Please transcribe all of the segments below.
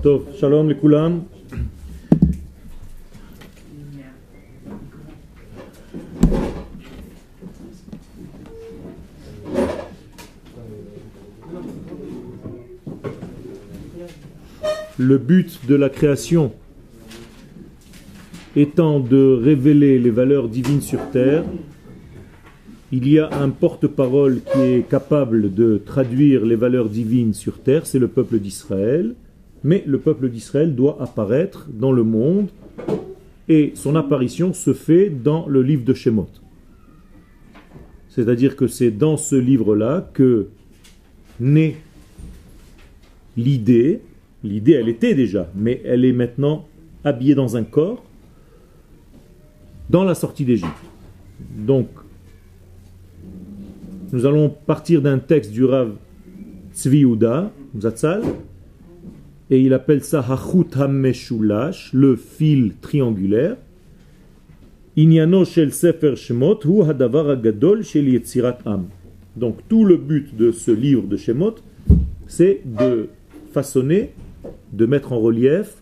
טוב, שלום לכולם. Le but de la création étant de révéler les valeurs divines sur terre, il y a un porte-parole qui est capable de traduire les valeurs divines sur terre, c'est le peuple d'Israël, mais le peuple d'Israël doit apparaître dans le monde et son apparition se fait dans le livre de Shemot. C'est-à-dire que c'est dans ce livre-là que naît l'idée, l'idée elle était déjà, mais elle est maintenant habillée dans un corps, dans la sortie d'Égypte. Donc, nous allons partir d'un texte du Rav Tzvi Zatzal, et il appelle ça Hachut HaMeshulash, le fil triangulaire. Inyano shel Sefer Shemot hu hadavar agadol shel Yetzirat Am. Donc tout le but de ce livre de Shemot, c'est de façonner, de mettre en relief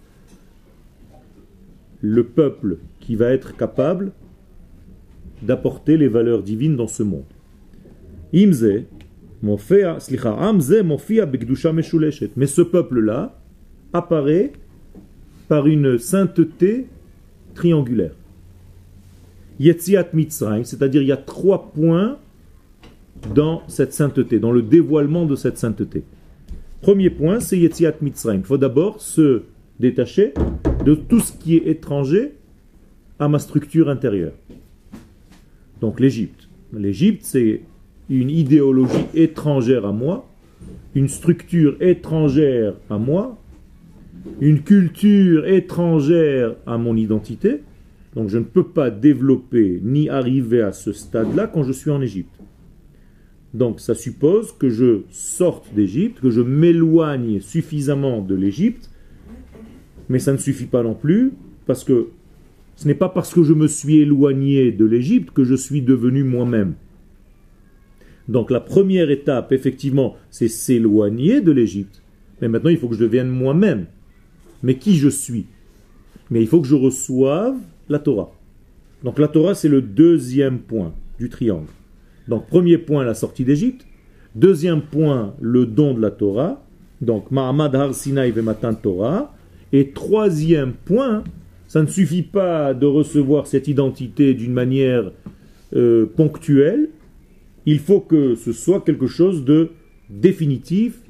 le peuple qui va être capable d'apporter les valeurs divines dans ce monde. Mais ce peuple-là apparaît par une sainteté triangulaire. Yetziat Mitzrayim, c'est-à-dire il y a trois points dans cette sainteté, dans le dévoilement de cette sainteté. Premier point, c'est Yetziat Mitzrayim. Il faut d'abord se détacher de tout ce qui est étranger à ma structure intérieure. Donc l'Égypte. L'Égypte, c'est une idéologie étrangère à moi, une structure étrangère à moi, une culture étrangère à mon identité. Donc je ne peux pas développer ni arriver à ce stade-là quand je suis en Égypte. Donc ça suppose que je sorte d'Égypte, que je m'éloigne suffisamment de l'Égypte, mais ça ne suffit pas non plus, parce que ce n'est pas parce que je me suis éloigné de l'Égypte que je suis devenu moi-même. Donc la première étape, effectivement, c'est s'éloigner de l'Égypte. Mais maintenant, il faut que je devienne moi-même. Mais qui je suis? Mais il faut que je reçoive la Torah. Donc la Torah, c'est le deuxième point du triangle. Donc premier point, la sortie d'Égypte. Deuxième point, le don de la Torah. Donc Mahamad Har Sinai Vematan Torah. Et troisième point, ça ne suffit pas de recevoir cette identité d'une manière euh, ponctuelle, il faut que ce soit quelque chose de définitif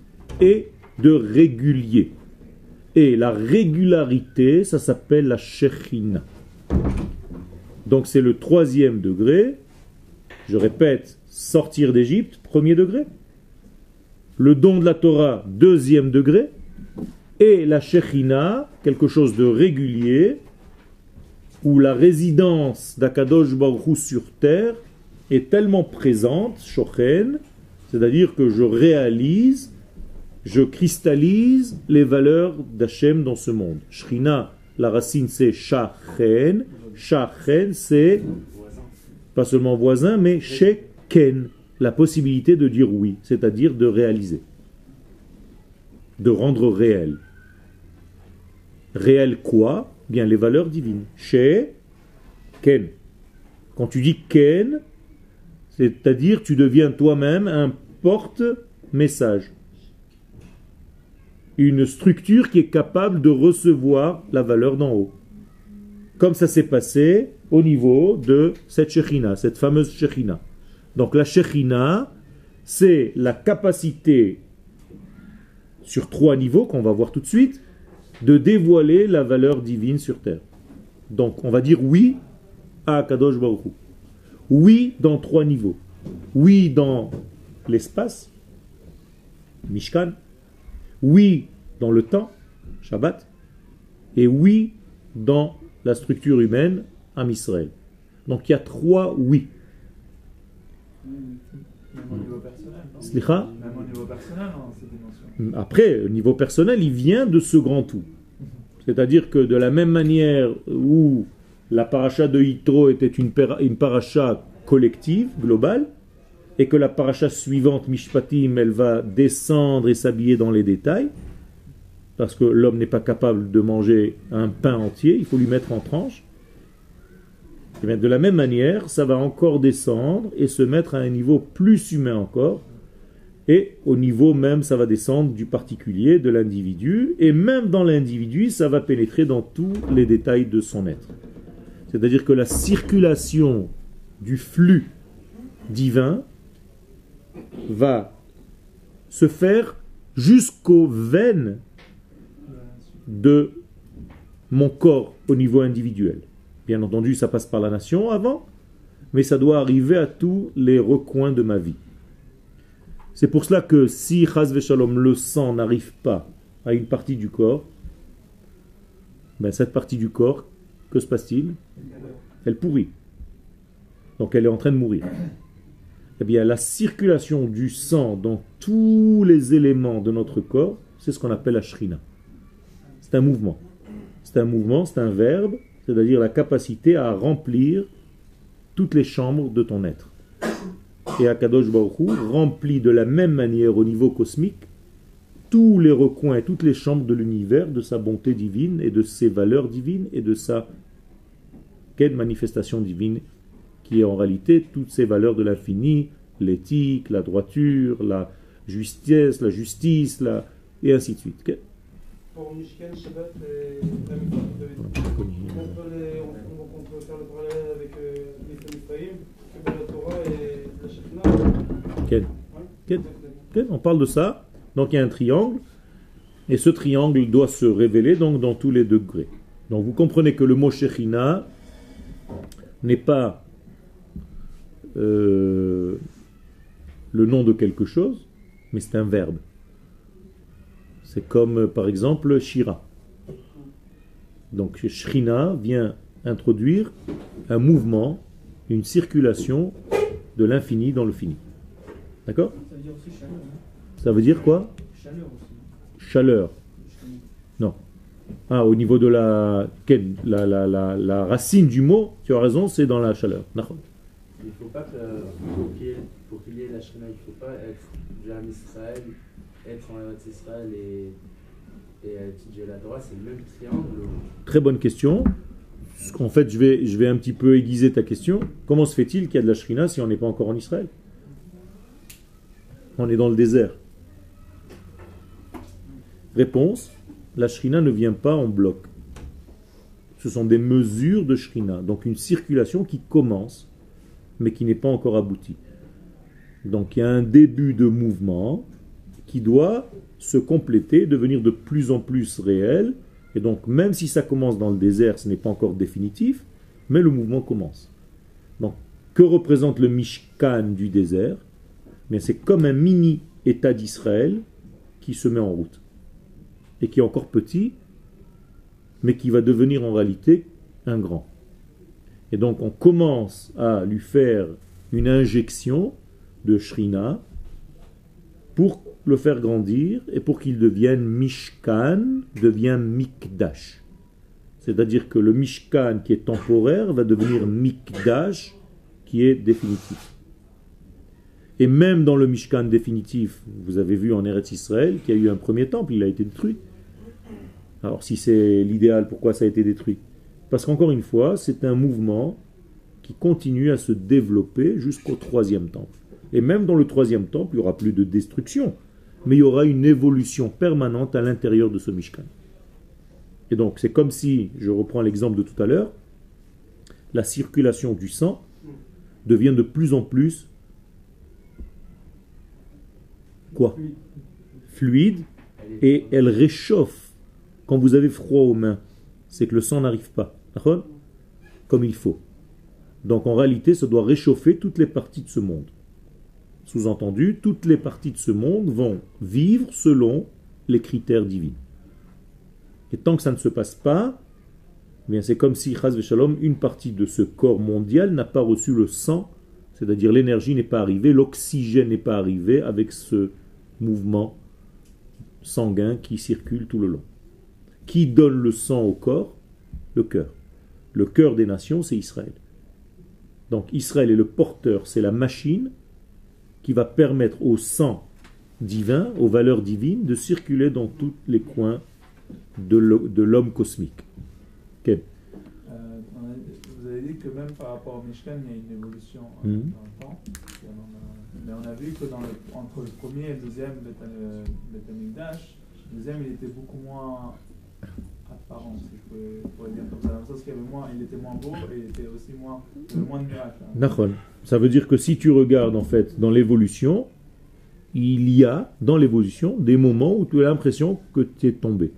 et de régulier. Et la régularité, ça s'appelle la Shechina. Donc c'est le troisième degré. Je répète, sortir d'Égypte, premier degré. Le don de la Torah, deuxième degré. Et la Shechina, quelque chose de régulier, où la résidence d'Akadosh Baruch sur terre est tellement présente, shochen, c'est-à-dire que je réalise, je cristallise les valeurs d'Hachem dans ce monde. Shrina, la racine c'est shachen, shachen c'est pas seulement voisin, mais sheken, la possibilité de dire oui, c'est-à-dire de réaliser, de rendre réel. Réel quoi? Bien les valeurs divines. Chez Ken. Quand tu dis Ken, c'est-à-dire, tu deviens toi-même un porte-message. Une structure qui est capable de recevoir la valeur d'en haut. Comme ça s'est passé au niveau de cette Shechina, cette fameuse Shechina. Donc la Shechina, c'est la capacité sur trois niveaux qu'on va voir tout de suite, de dévoiler la valeur divine sur terre. Donc on va dire oui à Kadosh Baruch oui dans trois niveaux. Oui dans l'espace, Mishkan. Oui dans le temps, Shabbat. Et oui dans la structure humaine, Am Israël. Donc il y a trois oui. Après, au niveau personnel, il vient de ce grand tout. C'est-à-dire que de la même manière où la paracha de Yitro était une, une paracha collective, globale, et que la paracha suivante, Mishpatim, elle va descendre et s'habiller dans les détails, parce que l'homme n'est pas capable de manger un pain entier, il faut lui mettre en tranches. Et de la même manière, ça va encore descendre et se mettre à un niveau plus humain encore. Et au niveau même, ça va descendre du particulier, de l'individu. Et même dans l'individu, ça va pénétrer dans tous les détails de son être. C'est-à-dire que la circulation du flux divin va se faire jusqu'aux veines de mon corps au niveau individuel. Bien entendu, ça passe par la nation avant, mais ça doit arriver à tous les recoins de ma vie. C'est pour cela que si Shalom, le sang n'arrive pas à une partie du corps, ben cette partie du corps, que se passe-t-il? Elle pourrit. Donc elle est en train de mourir. Eh bien, la circulation du sang dans tous les éléments de notre corps, c'est ce qu'on appelle la shrina. C'est un mouvement. C'est un mouvement, c'est un verbe, c'est-à-dire la capacité à remplir toutes les chambres de ton être. Et Akadosh Baruch remplit de la même manière au niveau cosmique tous les recoins et toutes les chambres de l'univers de sa bonté divine et de ses valeurs divines et de sa quelle manifestation divine qui est en réalité toutes ces valeurs de l'infini, l'éthique, la droiture, la justesse, la justice, la... et ainsi de suite. Pour Mishkan, Shabbat, et la on peut faire le parallèle avec l'Israël, que la Torah et la Shekhinah. Quel Quel On parle de ça. Donc il y a un triangle, et ce triangle doit se révéler donc dans tous les degrés. Donc vous comprenez que le mot Shekhinah n'est pas euh, le nom de quelque chose, mais c'est un verbe. C'est comme par exemple Shira. Donc Shrina vient introduire un mouvement, une circulation de l'infini dans le fini. D'accord? Ça veut dire aussi chaleur. Ça veut dire quoi? Chaleur aussi. Chaleur. Non. Ah, au niveau de la, la, la, la, la racine du mot, tu as raison, c'est dans la chaleur. Il ne faut pas que, pour qu'il y ait la Shrina, il ne faut pas être déjà Israël, être en Israël et, et étudier la Torah, c'est le même triangle Très bonne question. En fait, je vais, je vais un petit peu aiguiser ta question. Comment se fait-il qu'il y a de la Shrina si on n'est pas encore en Israël? On est dans le désert. Réponse la Shrina ne vient pas en bloc. Ce sont des mesures de Shrina, donc une circulation qui commence mais qui n'est pas encore abouti. Donc il y a un début de mouvement qui doit se compléter, devenir de plus en plus réel. Et donc même si ça commence dans le désert, ce n'est pas encore définitif, mais le mouvement commence. Donc que représente le Mishkan du désert? Mais c'est comme un mini État d'Israël qui se met en route et qui est encore petit, mais qui va devenir en réalité un grand. Et donc on commence à lui faire une injection de Shrina pour le faire grandir et pour qu'il devienne Mishkan, devienne Mikdash. C'est-à-dire que le Mishkan qui est temporaire va devenir Mikdash qui est définitif. Et même dans le Mishkan définitif, vous avez vu en Eretz Israël qu'il y a eu un premier temple, il a été détruit. Alors si c'est l'idéal, pourquoi ça a été détruit? Parce qu'encore une fois, c'est un mouvement qui continue à se développer jusqu'au troisième temple. Et même dans le troisième temple, il n'y aura plus de destruction, mais il y aura une évolution permanente à l'intérieur de ce Mishkan. Et donc, c'est comme si, je reprends l'exemple de tout à l'heure, la circulation du sang devient de plus en plus quoi? Fluide et elle réchauffe. Quand vous avez froid aux mains, c'est que le sang n'arrive pas comme il faut. Donc en réalité, ça doit réchauffer toutes les parties de ce monde. Sous-entendu, toutes les parties de ce monde vont vivre selon les critères divins. Et tant que ça ne se passe pas, eh c'est comme si, Shalom, une partie de ce corps mondial n'a pas reçu le sang, c'est-à-dire l'énergie n'est pas arrivée, l'oxygène n'est pas arrivé avec ce mouvement sanguin qui circule tout le long. Qui donne le sang au corps? Le cœur. Le cœur des nations, c'est Israël. Donc Israël est le porteur, c'est la machine qui va permettre au sang divin, aux valeurs divines, de circuler dans tous les coins de l'ho- de l'homme cosmique. Euh, vous avez dit que même par rapport au Mishkan, il y a une évolution euh, Mhm. dans le temps. On a- Mais on a vu que dans le- entre le premier et le deuxième euh, le deuxième il était beaucoup moins Ça veut dire que si tu regardes en fait dans l'évolution, il y a dans l'évolution des moments où tu as l'impression que tu es tombé.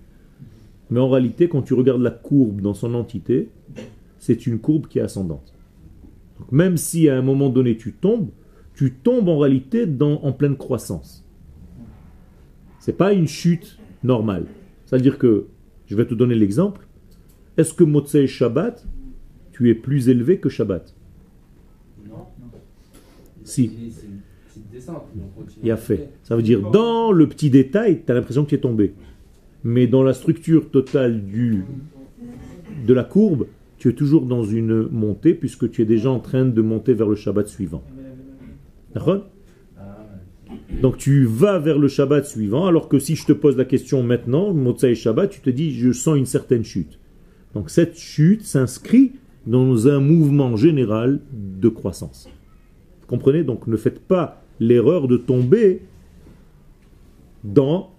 Mais en réalité, quand tu regardes la courbe dans son entité, c'est une courbe qui est ascendante. Donc, même si à un moment donné tu tombes, tu tombes en réalité dans, en pleine croissance. C'est pas une chute normale. C'est-à-dire que, je vais te donner l'exemple, est-ce que Motsei Shabbat, tu es plus élevé que Shabbat? Non. Si. Il y a fait. Ça veut dire, dans le petit détail, tu as l'impression que tu es tombé. Mais dans la structure totale du, de la courbe, tu es toujours dans une montée, puisque tu es déjà en train de monter vers le Shabbat suivant. D'accord? Donc tu vas vers le Shabbat suivant, alors que si je te pose la question maintenant, Motsai Shabbat, tu te dis, je sens une certaine chute. Donc cette chute s'inscrit dans un mouvement général de croissance. Vous comprenez? Donc ne faites pas l'erreur de tomber dans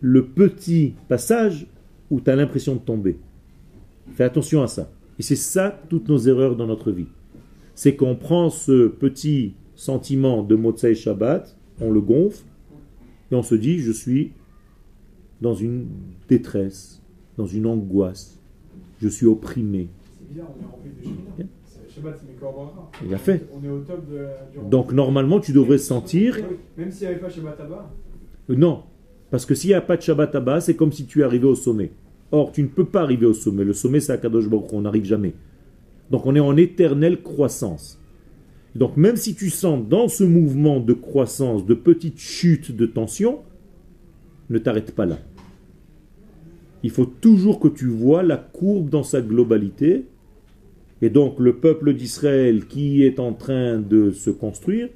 le petit passage où tu as l'impression de tomber. Fais attention à ça. Et c'est ça toutes nos erreurs dans notre vie. C'est qu'on prend ce petit sentiment de Motsai Shabbat, on le gonfle, et on se dit, je suis dans une détresse, dans une angoisse, je suis opprimé. C'est bizarre, on est rempli de Shabbat. C'est- Shabbat, c'est mes corps Il a fait. On est au top de, Donc normalement, tu devrais sentir, Même s'il n'y avait pas Shabbat Abba, non, parce que s'il n'y a pas de Shabbat à bas, c'est comme si tu es arrivé au sommet. Or, tu ne peux pas arriver au sommet. Le sommet, c'est Akadosh Baruch Hu, on n'arrive jamais. Donc on est en éternelle croissance. Donc même si tu sens dans ce mouvement de croissance, de petites chutes de tension, ne t'arrête pas là. Il faut toujours que tu vois la courbe dans sa globalité. Et donc le peuple d'Israël qui est en train de se construire,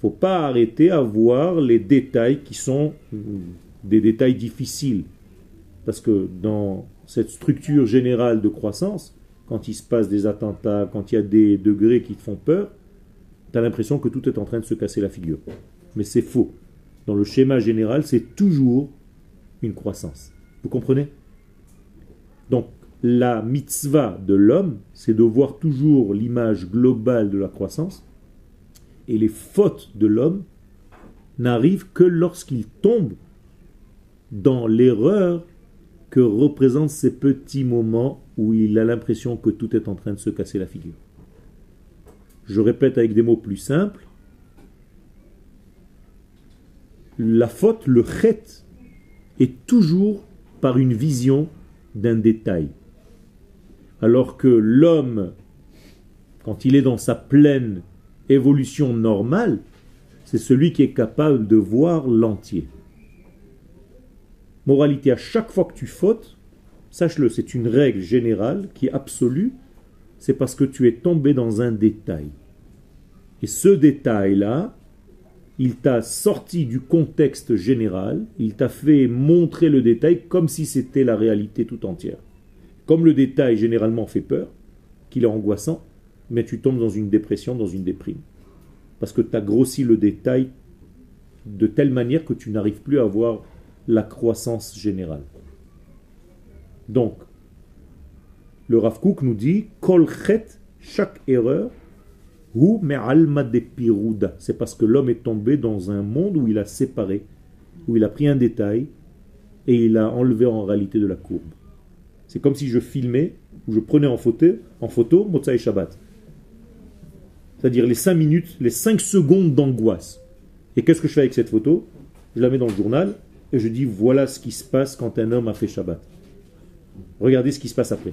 faut pas arrêter à voir les détails qui sont mm, des détails difficiles. Parce que dans cette structure générale de croissance, quand il se passe des attentats, quand il y a des degrés qui te font peur, tu l'impression que tout est en train de se casser la figure. Mais c'est faux. Dans le schéma général, c'est toujours une croissance. Vous comprenez? Donc, la mitzvah de l'homme, c'est de voir toujours l'image globale de la croissance. Et les fautes de l'homme n'arrivent que lorsqu'il tombe dans l'erreur que représentent ces petits moments où il a l'impression que tout est en train de se casser la figure. Je répète avec des mots plus simples. La faute, le chet, est toujours par une vision d'un détail. Alors que l'homme, quand il est dans sa pleine évolution normale, c'est celui qui est capable de voir l'entier. Moralité, à chaque fois que tu fautes, sache-le, c'est une règle générale qui est absolue, c'est parce que tu es tombé dans un détail. Et ce détail-là, il t'a sorti du contexte général, il t'a fait montrer le détail comme si c'était la réalité tout entière. Comme le détail généralement fait peur, qu'il est angoissant, mais tu tombes dans une dépression, dans une déprime. Parce que tu as grossi le détail de telle manière que tu n'arrives plus à voir la croissance générale. Donc, le Rav Kook nous dit chaque erreur, ou me'alma de. C'est parce que l'homme est tombé dans un monde où il a séparé, où il a pris un détail et il a enlevé en réalité de la courbe. C'est comme si je filmais ou je prenais en photo, en photo Motsai Shabbat. C'est-à-dire les 5 minutes, les 5 secondes d'angoisse. Et qu'est-ce que je fais avec cette photo? Je la mets dans le journal et je dis voilà ce qui se passe quand un homme a fait Shabbat. Regardez ce qui se passe après.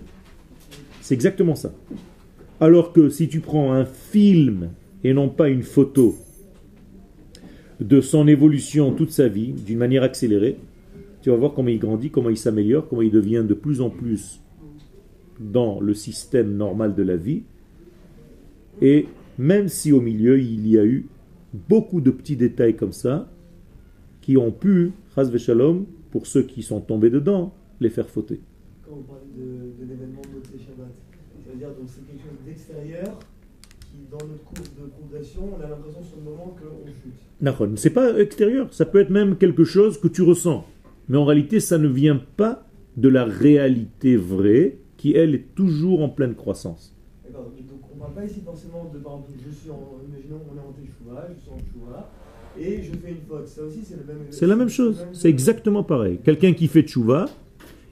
C'est exactement ça. Alors que si tu prends un film et non pas une photo de son évolution toute sa vie, d'une manière accélérée, tu vas voir comment il grandit, comment il s'améliore, comment il devient de plus en plus dans le système normal de la vie. Et même si au milieu il y a eu beaucoup de petits détails comme ça, qui ont pu, shalom, pour ceux qui sont tombés dedans, les faire fauter de Motsei Shabbat, ça veut dire donc c'est quelque chose d'extérieur qui, dans notre cours de d'action, on a l'impression sur le moment qu'on chute. C'est pas extérieur, ça peut être même quelque chose que tu ressens. Mais en réalité, ça ne vient pas de la réalité vraie qui, elle, est toujours en pleine croissance. D'accord, donc on ne parle pas ici forcément de, par exemple, je suis en, imaginons, on est en Teshuvah, je suis en Teshuvah, et je fais une faute. Ça aussi, c'est le même C'est la même chose, c'est exactement pareil. Quelqu'un qui fait tchouva,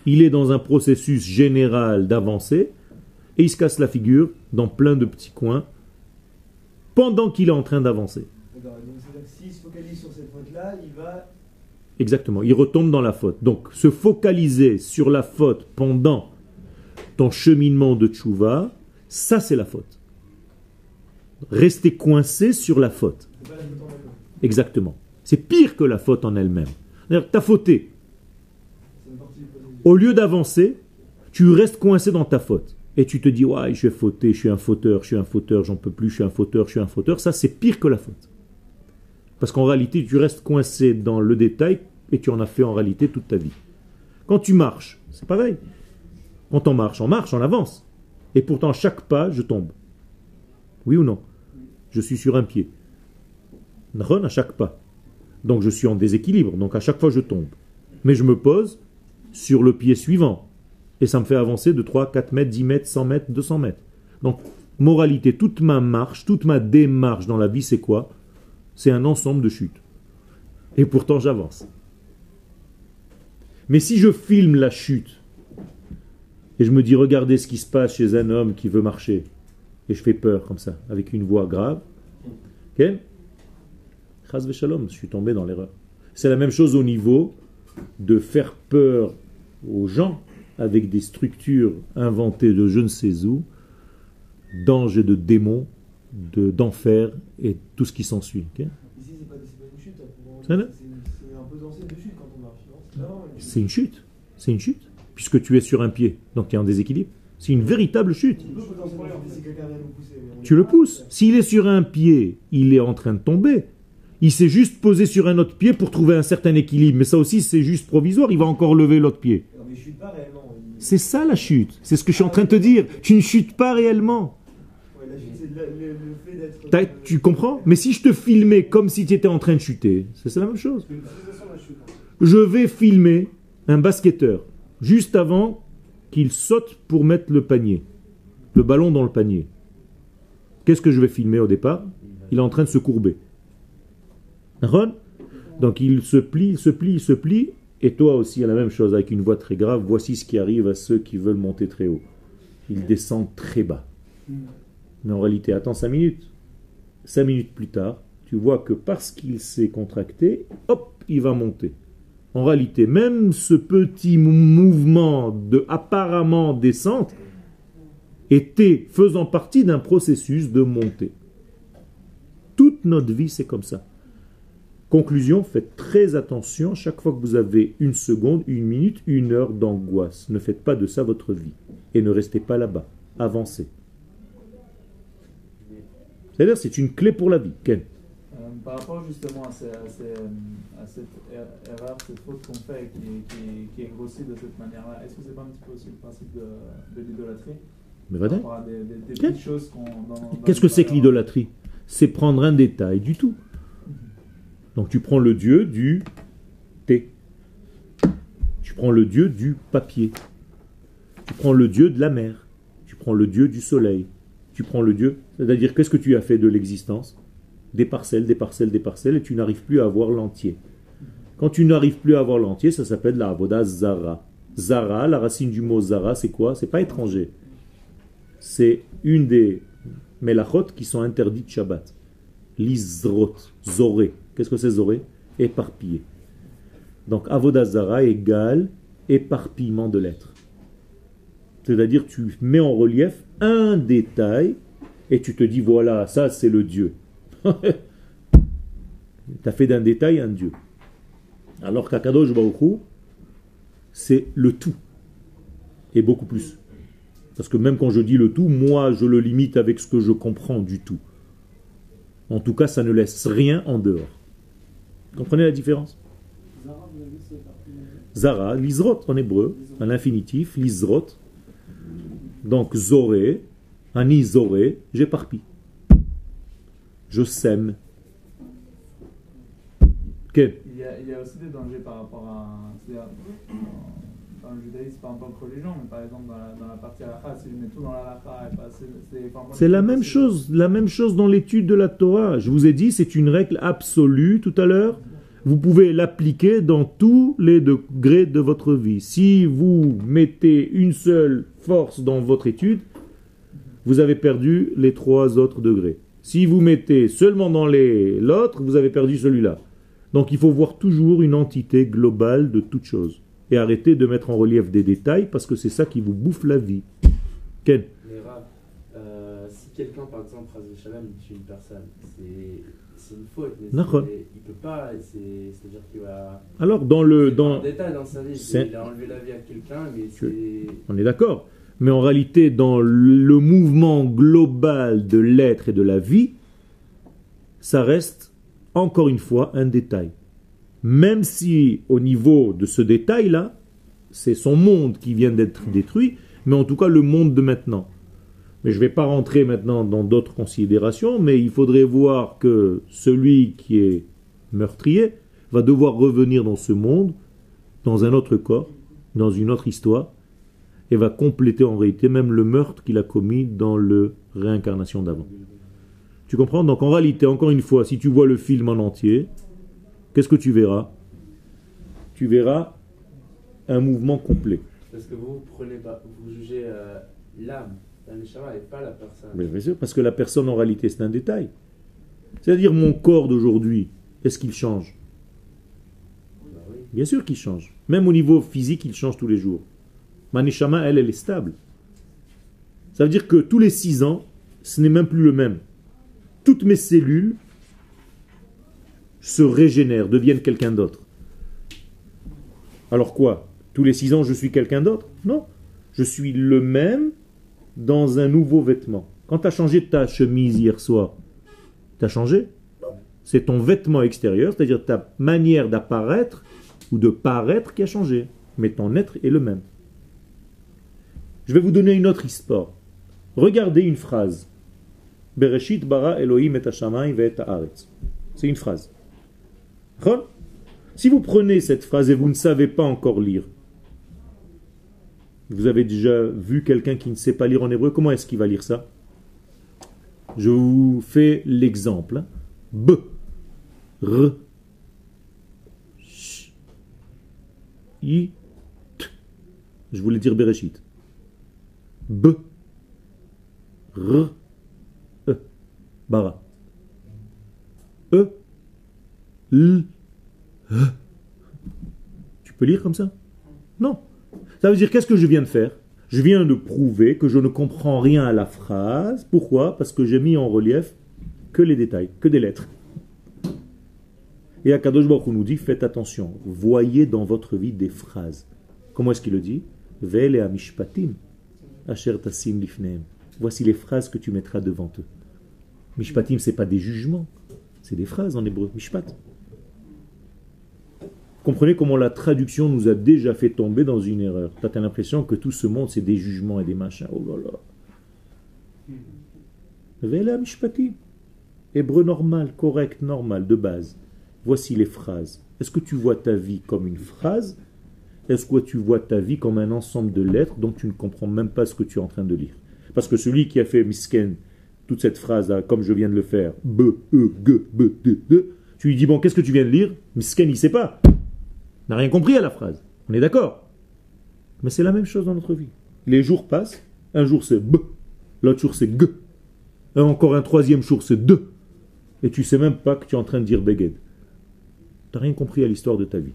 il est dans un processus général d'avancée et il se casse la figure dans plein de petits coins pendant qu'il est en train d'avancer. D'accord, donc c'est-à-dire que s'il se focalise sur cette faute-là, il va. Exactement, il retombe dans la faute. Donc, se focaliser sur la faute pendant ton cheminement de tchouva, ça c'est la faute. Rester coincé sur la faute. Exactement. C'est pire que la faute en elle-même. T'as fauté. Au lieu d'avancer, tu restes coincé dans ta faute. Et tu te dis, ouais, je suis fauté, je suis un fauteur, je suis un fauteur, j'en peux plus, je suis un fauteur, je suis un fauteur. Ça, c'est pire que la faute. Parce qu'en réalité, tu restes coincé dans le détail et tu en as fait en réalité toute ta vie. Quand tu marches, c'est pareil. Quand on marche, on marche, on avance. Et pourtant, chaque pas, je tombe. Oui ou non? Je suis sur un pied. Nahon, à chaque pas. Donc je suis en déséquilibre. Donc à chaque fois, je tombe. Mais je me pose sur le pied suivant. Et ça me fait avancer de 3, 4 mètres, 10 mètres, 100 mètres, 200 mètres. Donc, moralité, toute ma marche, toute ma démarche dans la vie, c'est quoi? C'est un ensemble de chutes. Et pourtant, j'avance. Mais si je filme la chute, et je me dis, regardez ce qui se passe chez un homme qui veut marcher, et je fais peur comme ça, avec une voix grave, ok? Je suis tombé dans l'erreur. C'est la même chose au niveau de faire peur aux gens avec des structures inventées de je ne sais où, d'anges et de démons, de- d'enfer et tout ce qui s'ensuit. Ici, c'est pas, c'est pas une chute. C'est c'est un peu dansé de chute quand on marche. non? C'est pas vraiment une chute. C'est une chute. C'est une chute. Puisque tu es sur un pied. Donc tu es en déséquilibre. C'est une véritable chute. Tu le pousses. S'il est sur un pied, il est en train de tomber. Il s'est juste posé sur un autre pied pour trouver un certain équilibre. Mais ça aussi, c'est juste provisoire. Il va encore lever l'autre pied. Non, mais chute pas réellement. C'est ça la chute. C'est ce que je suis en train de te dire. Tu ne chutes pas réellement. Ouais, la chute, c'est le, le- le fait d'être. T'as- Tu comprends? Mais si je te filmais comme si tu étais en train de chuter, c'est c'est la même chose. Hein. Je vais filmer un basketteur juste avant qu'il saute pour mettre le panier, le ballon dans le panier. Qu'est-ce que je vais filmer au départ? Il est en train de se courber. Ron? Donc il se plie, il se plie, il se plie, et toi aussi à la même chose avec une voix très grave. Voici ce qui arrive à ceux qui veulent monter très haut. Ils descendent très bas. Mais en réalité, attends 5 minutes. 5 minutes plus tard, tu vois que parce qu'il s'est contracté, hop, il va monter. En réalité, même ce petit mou- mouvement de apparemment descente était faisant partie d'un processus de montée. Toute notre vie, c'est comme ça. Conclusion, faites très attention chaque fois que vous avez une seconde, une minute, une heure d'angoisse. Ne faites pas de ça votre vie. Et ne restez pas là-bas. Avancez. C'est-à-dire, c'est une clé pour la vie. Ken Euh, par rapport justement à, ces- à ces, à cette er- erreur, cette faute qu'on fait et qui, qui, qui est grossie de cette manière-là, est-ce que c'est pas un petit peu aussi le principe de, de l'idolâtrie? Mais Qu'est-ce que c'est que l'idolâtrie? C'est prendre un détail du tout. Donc tu prends le dieu du thé. Tu prends le dieu du papier. Tu prends le dieu de la mer. Tu prends le dieu du soleil. Tu prends le dieu. C'est-à-dire, qu'est-ce que tu as fait de l'existence? Des parcelles, des parcelles, des parcelles, et tu n'arrives plus à avoir l'entier. Quand tu n'arrives plus à avoir l'entier, ça s'appelle la avoda zara. Zara, la racine du mot zara, c'est quoi? C'est pas étranger. C'est une des melachot qui sont interdites Shabbat. Lizrot, zoré. Qu'est-ce que c'est zoré? Éparpillé. Donc avodazara égale éparpillement de lettres. C'est-à-dire tu mets en relief un détail et tu te dis voilà, ça c'est le Dieu. tu as fait d'un détail un Dieu. Alors qu'Akadosh Baruch Hu, c'est le tout. Et beaucoup plus. Parce que même quand je dis le tout, moi je le limite avec ce que je comprends du tout. En tout cas, ça ne laisse rien en dehors. Comprenez la différence? Zara, Lizrot en hébreu, un infinitif, Lizrot. Donc Zoré, Ani Zoré, j'éparpille. Je sème. Quel Il y, a, il y a aussi des dangers par rapport à. Dans le judaïsme, pas religion, mais par exemple dans la, dans la partie halakha, si je mets tout dans l'halakha, c'est- la même chose, la même chose dans l'étude de la Torah. Je vous ai dit, c'est une règle absolue tout à l'heure. Vous pouvez l'appliquer dans tous les degrés de votre vie. Si vous mettez une seule force dans votre étude, vous avez perdu les trois autres degrés. Si vous mettez seulement dans les- l'autre, vous avez perdu celui-là. Donc il faut voir toujours une entité globale de toute chose. Et arrêter de mettre en relief des détails parce que c'est ça qui vous bouffe la vie. Ken Mais Rav, euh, si quelqu'un, par exemple, Shalom, tue une personne, c'est une faute. Mais il peut pas, c'est- c'est-à-dire qu'il va. Alors dans le dans un détail dans sa vie. Il a enlevé la vie à quelqu'un, mais c'est. On est d'accord. Mais en réalité, dans le mouvement global de l'être et de la vie, ça reste encore une fois un détail. Même si au niveau de ce détail-là, c'est son monde qui vient d'être détruit, mais en tout cas le monde de maintenant. Mais je ne vais pas rentrer maintenant dans d'autres considérations, mais il faudrait voir que celui qui est meurtrier va devoir revenir dans ce monde, dans un autre corps, dans une autre histoire, et va compléter en réalité même le meurtre qu'il a commis dans le réincarnation d'avant. Tu comprends? Donc en réalité, encore une fois, si tu vois le film en entier, qu'est-ce que tu verras? Tu verras un mouvement complet. Parce que vous prenez pas, vous jugez euh, l'âme, la et pas la personne. Mais bien sûr, parce que la personne en réalité c'est un détail. C'est-à-dire mon corps d'aujourd'hui, est-ce qu'il change? Bah oui. Bien sûr qu'il change. Même au niveau physique, il change tous les jours. Ma neshama, elle, elle est stable. Ça veut dire que tous les six ans, ce n'est même plus le même. Toutes mes cellules se régénèrent, deviennent quelqu'un d'autre. Alors quoi? Tous les six ans, je suis quelqu'un d'autre? Non. Je suis le même dans un nouveau vêtement. Quand tu as changé ta chemise hier soir, tu as changé. C'est ton vêtement extérieur, c'est-à-dire ta manière d'apparaître ou de paraître qui a changé. Mais ton être est le même. Je vais vous donner une autre histoire. Regardez une phrase. Bereshit bara Elohim et. C'est une phrase. Chon Si vous prenez cette phrase et vous ne savez pas encore lire, vous avez déjà vu quelqu'un qui ne sait pas lire en hébreu, comment est-ce qu'il va lire ça? Je vous fais l'exemple. hein. B, R, Sh, I, T. Je voulais dire Bereshit. B, R, E, Bara. E, L. Tu peux lire comme ça? Non. Ça veut dire qu'est-ce que je viens de faire? Je viens de prouver que je ne comprends rien à la phrase. Pourquoi? Parce que j'ai mis en relief que les détails, que des lettres. Et Akadosh Baruch nous dit faites attention, voyez dans votre vie des phrases. Comment est-ce qu'il le dit? Vele amishpatim asher tasim lifnehem. Voici les phrases que tu mettras devant eux. Mishpatim, c'est pas des jugements, c'est des phrases en hébreu. Mishpat. Comprenez comment la traduction nous a déjà fait tomber dans une erreur. Tu as l'impression que tout ce monde, c'est des jugements et des machins. Oh là là. Vela mishpatim. Hébreu normal, correct, normal, de base. Voici les phrases. Est-ce que tu vois ta vie comme une phrase? Est-ce que tu vois ta vie comme un ensemble de lettres dont tu ne comprends même pas ce que tu es en train de lire? Parce que celui qui a fait misken, toute cette phrase-là, comme je viens de le faire, B, E, G, B, D, D, tu lui dis, bon, qu'est-ce que tu viens de lire? Misken, il ne sait pas. N'a rien compris à la phrase. On est d'accord Mais c'est la même chose dans notre vie. Les jours passent, un jour c'est B, l'autre jour c'est G, et encore un troisième jour c'est D, et tu sais même pas que tu es en train de dire Beged. Tu n'as rien compris à l'histoire de ta vie.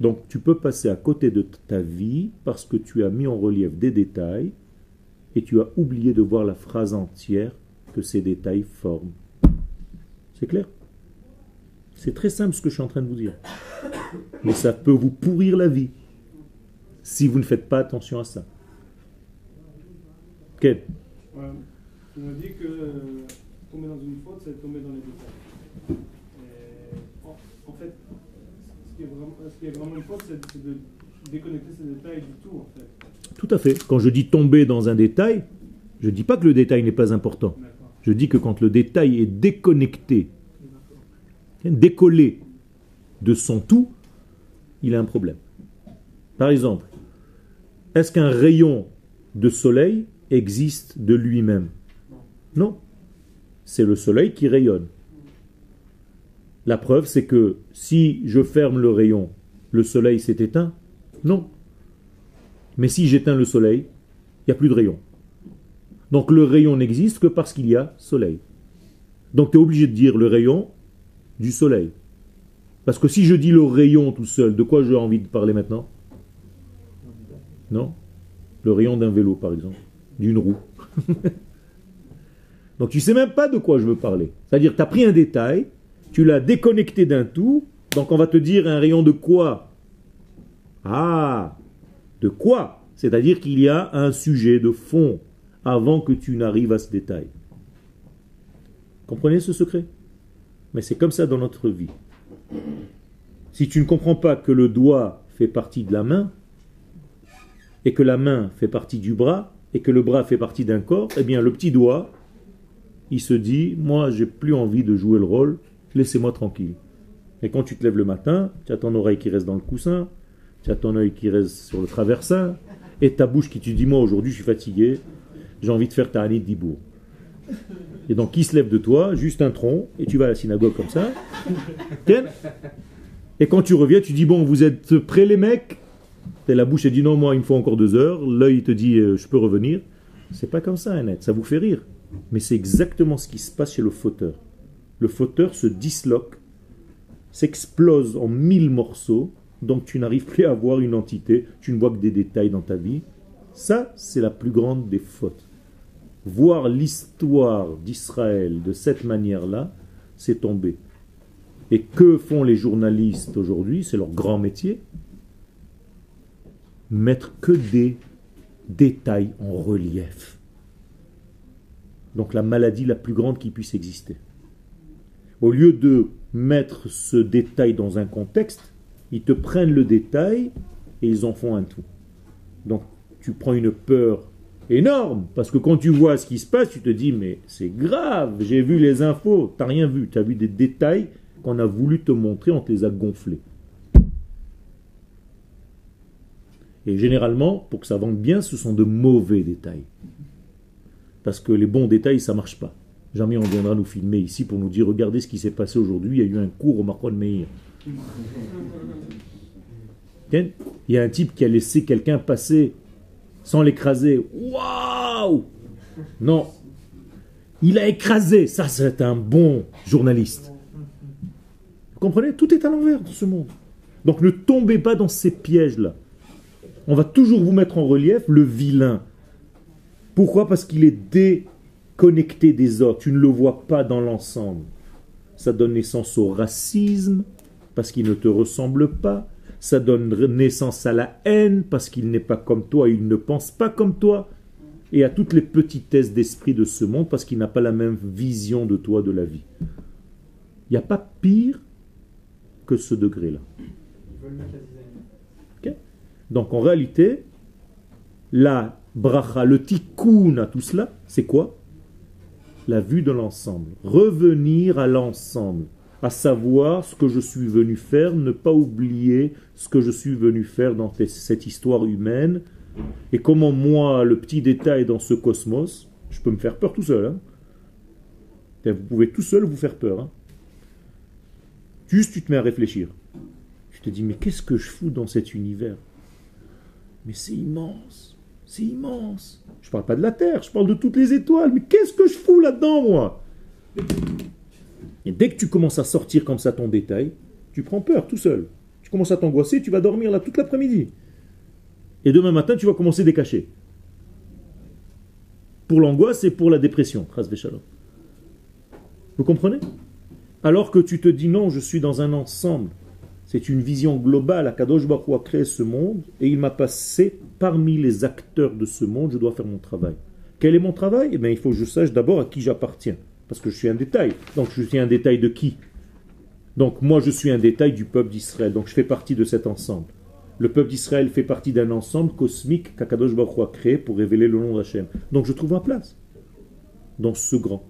Donc tu peux passer à côté de ta vie parce que tu as mis en relief des détails et tu as oublié de voir la phrase entière que ces détails forment. C'est clair? C'est très simple ce que je suis en train de vous dire. Mais ça peut vous pourrir la vie si vous ne faites pas attention à ça. Quel Ouais. Tu m'as dit que euh, tomber dans une faute, c'est tomber dans les détails. Et en, en fait, ce qui est vraiment, ce qui est vraiment une faute, c'est de déconnecter ces détails du tout, en fait. Tout à fait. Quand je dis tomber dans un détail, je ne dis pas que le détail n'est pas important. Je dis que quand le détail est déconnecté, décollé de son tout, il a un problème. Par exemple, est-ce qu'un rayon de soleil existe de lui-même? Non. C'est le soleil qui rayonne. La preuve, c'est que si je ferme le rayon, le soleil s'est éteint? Non. Mais si j'éteins le soleil, il n'y a plus de rayon. Donc le rayon n'existe que parce qu'il y a soleil. Donc tu es obligé de dire le rayon du soleil. Parce que si je dis le rayon tout seul, de quoi j'ai envie de parler maintenant? Non? Le rayon d'un vélo, par exemple. D'une roue. Donc tu sais même pas de quoi je veux parler. C'est-à-dire tu as pris un détail, tu l'as déconnecté d'un tout, donc on va te dire un rayon de quoi? Ah De quoi? C'est-à-dire qu'il y a un sujet de fond avant que tu n'arrives à ce détail. Comprenez ce secret? Mais c'est comme ça dans notre vie. Si tu ne comprends pas que le doigt fait partie de la main, et que la main fait partie du bras, et que le bras fait partie d'un corps, eh bien le petit doigt, il se dit, moi j'ai plus envie de jouer le rôle, laissez-moi tranquille. Et quand tu te lèves le matin, tu as ton oreille qui reste dans le coussin, tu as ton œil qui reste sur le traversin, et ta bouche qui te dit, moi aujourd'hui je suis fatigué, j'ai envie de faire ta année de. Et donc, qui se lève de toi Juste un tronc, et tu vas à la synagogue comme ça. Et quand tu reviens, tu dis Bon, vous êtes prêts, les mecs? Et la bouche, elle dit Non, moi, il me faut encore deux heures. L'œil il te dit euh, Je peux revenir. C'est pas comme ça, Annette. Ça vous fait rire. Mais c'est exactement ce qui se passe chez le fauteur. Le fauteur se disloque, s'explose en mille morceaux, donc tu n'arrives plus à voir une entité, tu ne vois que des détails dans ta vie. Ça, c'est la plus grande des fautes. Voir l'histoire d'Israël de cette manière-là, c'est tomber. Et que font les journalistes aujourd'hui? C'est leur grand métier. Mettre que des détails en relief. Donc la maladie la plus grande qui puisse exister. Au lieu de mettre ce détail dans un contexte, ils te prennent le détail et ils en font un tout. Donc tu prends une peur énorme, parce que quand tu vois ce qui se passe, tu te dis, mais c'est grave, j'ai vu les infos, t'as rien vu, tu as vu des détails qu'on a voulu te montrer, on te les a gonflés. Et généralement, pour que ça vende bien, ce sont de mauvais détails. Parce que les bons détails, ça marche pas. Jamais on viendra nous filmer ici pour nous dire, regardez ce qui s'est passé aujourd'hui, il y a eu un cours au Marcon Meir. Il y a un type qui a laissé quelqu'un passer sans l'écraser. Waouh Non. Il a écrasé. Ça, c'est un bon journaliste. Vous comprenez? Tout est à l'envers dans ce monde. Donc ne tombez pas dans ces pièges-là. On va toujours vous mettre en relief le vilain. Pourquoi? Parce qu'il est déconnecté des autres. Tu ne le vois pas dans l'ensemble. Ça donne naissance au racisme, parce qu'il ne te ressemble pas ça donne naissance à la haine parce qu'il n'est pas comme toi, il ne pense pas comme toi, et à toutes les petitesses d'esprit de ce monde parce qu'il n'a pas la même vision de toi de la vie. Il n'y a pas pire que ce degré-là. Donc en réalité, la bracha, le tikkun à tout cela, c'est quoi? La vue de l'ensemble. Revenir à l'ensemble à savoir ce que je suis venu faire, ne pas oublier ce que je suis venu faire dans cette histoire humaine, et comment moi, le petit détail dans ce cosmos, je peux me faire peur tout seul. Hein. Vous pouvez tout seul vous faire peur. Hein. Juste tu te mets à réfléchir. Tu te dis, mais qu'est-ce que je fous dans cet univers? Mais c'est immense, c'est immense. Je parle pas de la Terre, je parle de toutes les étoiles, mais qu'est-ce que je fous là-dedans, moi? Et dès que tu commences à sortir comme ça ton détail, tu prends peur tout seul. Tu commences à t'angoisser, tu vas dormir là toute l'après-midi. Et demain matin, tu vas commencer à décacher. Pour l'angoisse et pour la dépression. Vous comprenez? Alors que tu te dis non, je suis dans un ensemble. C'est une vision globale. Akadosh Baruch a créé ce monde et il m'a passé parmi les acteurs de ce monde. Je dois faire mon travail. Quel est mon travail? Eh il faut que je sache d'abord à qui j'appartiens. Parce que je suis un détail. Donc je suis un détail de qui? Donc moi je suis un détail du peuple d'Israël, donc je fais partie de cet ensemble. Le peuple d'Israël fait partie d'un ensemble cosmique qu'Akadosh Baruch a créé pour révéler le nom d'Hachem. Donc je trouve ma place dans ce grand.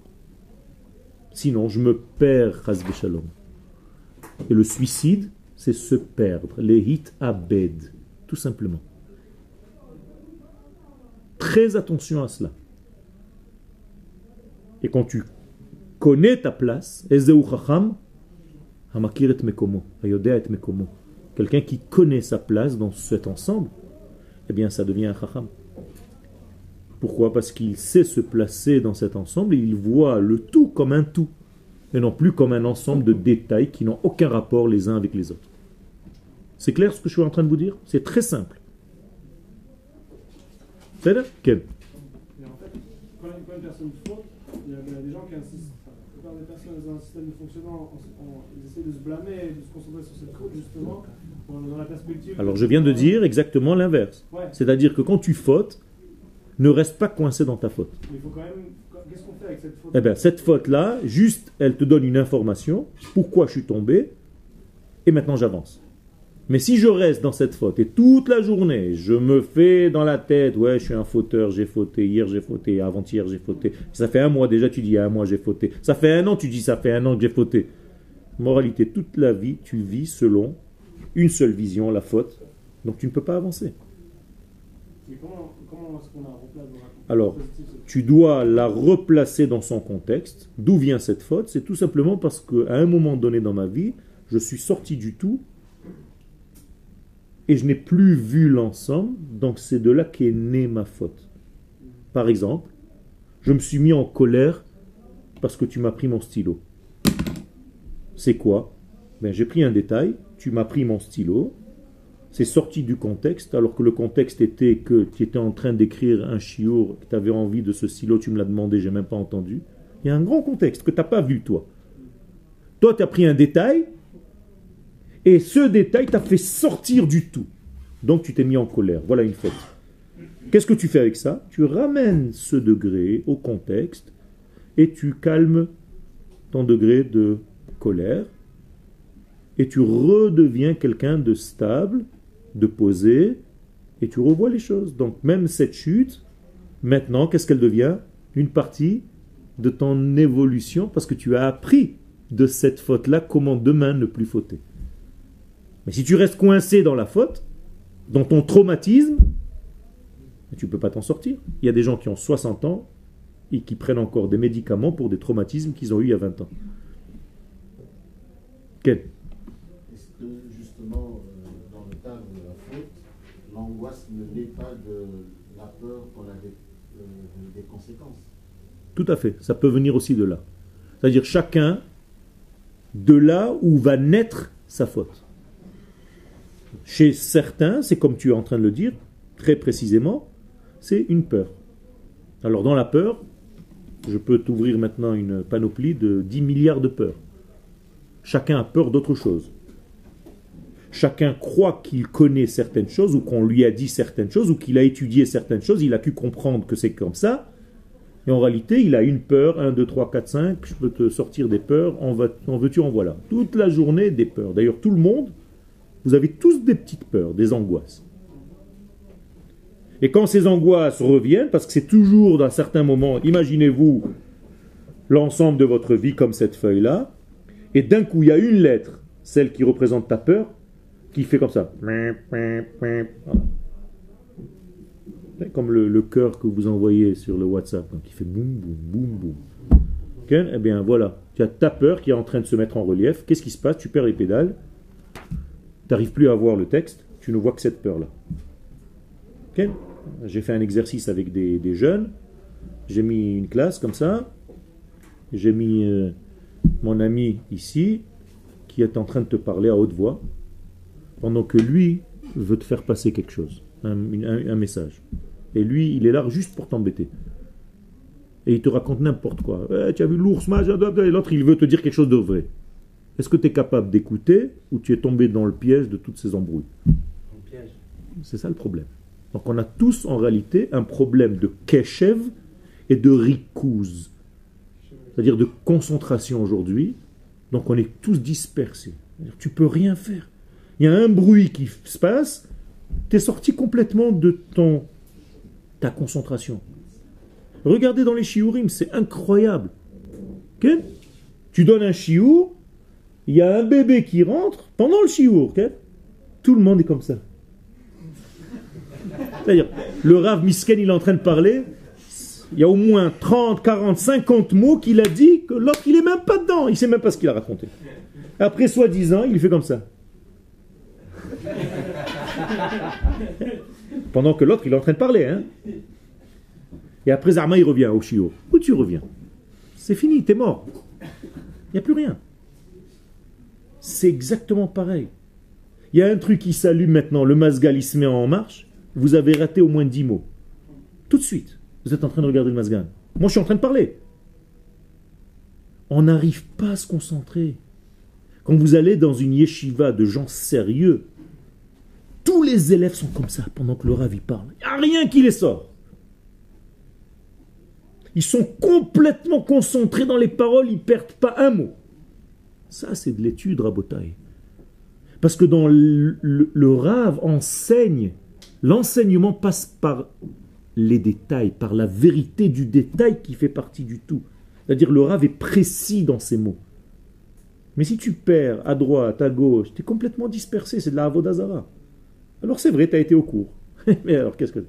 Sinon je me perds, Shalom. Et le suicide, c'est se perdre. Les hit abed, tout simplement. Très attention à cela. Et quand tu connais ta place, quelqu'un qui connaît sa place dans cet ensemble, eh bien ça devient un Chacham. Pourquoi? Parce qu'il sait se placer dans cet ensemble et il voit le tout comme un tout, et non plus comme un ensemble de détails qui n'ont aucun rapport les uns avec les autres. C'est clair ce que je suis en train de vous dire? C'est très simple. C'est Quel Et en fait, quand, quand une personne faute, il y a, il y a des gens qui insistent. Enfin, La plupart des personnes elles ont un système de fonctionnement, en- en- ils essaient de se blâmer et de se concentrer sur cette faute justement, dans, dans la perspective. Alors je viens de dire exactement l'inverse. Ouais, C'est-à-dire que quand tu fautes, ne reste pas coincé dans ta faute. mais il faut quand même. Qu'est-ce qu'on fait avec cette faute? Eh bien, cette faute-là, juste, elle te donne une information, pourquoi je suis tombé, et maintenant j'avance. Mais si je reste dans cette faute, et toute la journée, je me fais dans la tête, ouais, je suis un fauteur, j'ai fauté, hier j'ai fauté, avant-hier j'ai fauté, ça fait un mois déjà, tu dis, il y a un mois j'ai fauté, ça fait un an, tu dis, ça fait un an que j'ai fauté. Moralité, toute la vie, tu vis selon une seule vision, la faute, donc tu ne peux pas avancer. Mais comment, comment est-ce qu'on la replace dans un Alors, tu dois la replacer dans son contexte. D'où vient cette faute? C'est tout simplement parce qu'à un moment donné dans ma vie, je suis sorti du tout et je n'ai plus vu l'ensemble, donc c'est de là qu'est née ma faute. Par exemple, je me suis mis en colère parce que tu m'as pris mon stylo. C'est quoi? Ben, J'ai pris un détail, tu m'as pris mon stylo, c'est sorti du contexte, alors que le contexte était que tu étais en train d'écrire un chiour, que tu avais envie de ce stylo, tu me l'as demandé, j'ai même pas entendu. Il y a un grand contexte que tu n'as pas vu, toi. Toi, tu as pris un détail, et ce détail t'a fait sortir du tout. Donc tu t'es mis en colère. Voilà une faute. Qu'est-ce que tu fais avec ça? Tu ramènes ce degré au contexte, et tu calmes ton degré de colère, et tu redeviens quelqu'un de stable, de posé, et tu revois les choses. Donc même cette chute, maintenant, qu'est-ce qu'elle devient? Une partie de ton évolution, parce que tu as appris de cette faute-là comment demain ne plus fauter. Mais si tu restes coincé dans la faute, dans ton traumatisme, tu ne peux pas t'en sortir. Il y a des gens qui ont 60 ans et qui prennent encore des médicaments pour des traumatismes qu'ils ont eu il y a 20 ans. Quel Est-ce que justement, euh, dans le cadre de la faute, l'angoisse ne naît pas de la peur qu'on a des, euh, des conséquences? Tout à fait. Ça peut venir aussi de là. C'est-à-dire chacun de là où va naître sa faute. Chez certains, c'est comme tu es en train de le dire, très précisément, c'est une peur. Alors dans la peur, je peux t'ouvrir maintenant une panoplie de 10 milliards de peurs. Chacun a peur d'autre chose. Chacun croit qu'il connaît certaines choses ou qu'on lui a dit certaines choses ou qu'il a étudié certaines choses, il a pu comprendre que c'est comme ça, et en réalité, il a une peur, 1, 2, 3, 4, 5, je peux te sortir des peurs, en, va- en veux-tu, en voilà. Toute la journée, des peurs. D'ailleurs, tout le monde, vous avez tous des petites peurs, des angoisses. Et quand ces angoisses reviennent, parce que c'est toujours dans certains moments, imaginez-vous l'ensemble de votre vie comme cette feuille-là, et d'un coup, il y a une lettre, celle qui représente ta peur, qui fait comme ça. Comme le, cœur que vous envoyez sur le WhatsApp, hein, qui fait boum, boum, boum, boum. Ok? Eh bien voilà, tu as ta peur qui est en train de se mettre en relief. Qu'est-ce qui se passe? Tu perds les pédales, tu n'arrives plus à voir le texte, tu ne vois que cette peur-là. J'ai fait un exercice avec des, jeunes, j'ai mis une classe comme ça, j'ai mis euh, mon ami ici, qui est en train de te parler à haute voix, pendant que lui veut te faire passer quelque chose, un, message. Et lui, il est là juste pour t'embêter. Et il te raconte n'importe quoi. Eh, tu as vu l'ours, l'autre, il veut te dire quelque chose de vrai. Est-ce que tu es capable d'écouter ou tu es tombé dans le piège de toutes ces embrouilles. C'est ça le problème. Donc on a tous en réalité un problème de keshev et de rikouz, c'est-à-dire de concentration aujourd'hui, Donc on est tous dispersés. Tu peux rien faire. Il y a un bruit qui se passe, tu es sorti complètement de ton, ta concentration. Regardez dans les shiurim, c'est incroyable. Tu donnes un chiour, il y a un bébé qui rentre pendant le chiour. Tout le monde est comme ça. C'est-à-dire, le Rav Misken, il est en train de parler, il y a au moins 30, 40, 50 mots qu'il a dit que l'autre, il est même pas dedans, il sait même pas ce qu'il a raconté. Après soi-disant, il fait comme ça. Pendant que l'autre, il est en train de parler. Hein. Et après Zarma, il revient au chiot. Où tu reviens? C'est fini, t'es mort. Il n'y a plus rien. C'est exactement pareil. Il y a un truc qui s'allume maintenant, le masgal il se met en marche, vous avez raté au moins 10 mots. Tout de suite, vous êtes en train de regarder le masgal. Moi je suis en train de parler. On n'arrive pas à se concentrer. Quand vous allez dans une yeshiva de gens sérieux, tous les élèves sont comme ça pendant que le ravi parle. Il n'y a rien qui les sort. Ils sont complètement concentrés dans les paroles, ils ne perdent pas un mot. Ça, c'est de l'étude, Rabotai. Parce que dans le, le, rave enseigne, l'enseignement passe par les détails, par la vérité du détail qui fait partie du tout. C'est-à-dire le rave est précis dans ses mots. Mais si tu perds à droite, à gauche, tu es complètement dispersé, c'est de la Avodazara. Alors c'est vrai, tu as été au cours. Mais alors qu'est-ce que...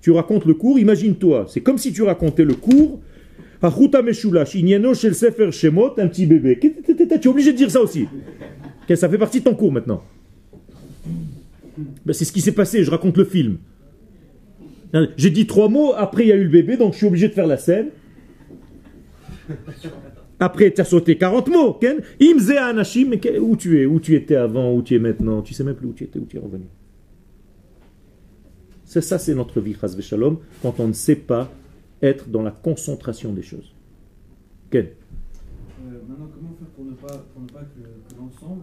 Tu racontes le cours, imagine-toi, c'est comme si tu racontais le cours. Un petit bébé. Tu es obligé de dire ça aussi. Ça fait partie de ton cours maintenant. Ben, c'est ce qui s'est passé, je raconte le film. J'ai dit trois mots, après il y a eu le bébé, donc je suis obligé de faire la scène. Après, tu as sauté 40 mots. Imze anashim, où tu es Où tu étais avant Où tu es maintenant? Tu sais même plus où tu étais, où tu es revenu. C'est ça, c'est notre vie, quand on ne sait pas être dans la concentration des choses. Ken euh, Maintenant, comment faire pour ne pas, pour ne pas que, l'ensemble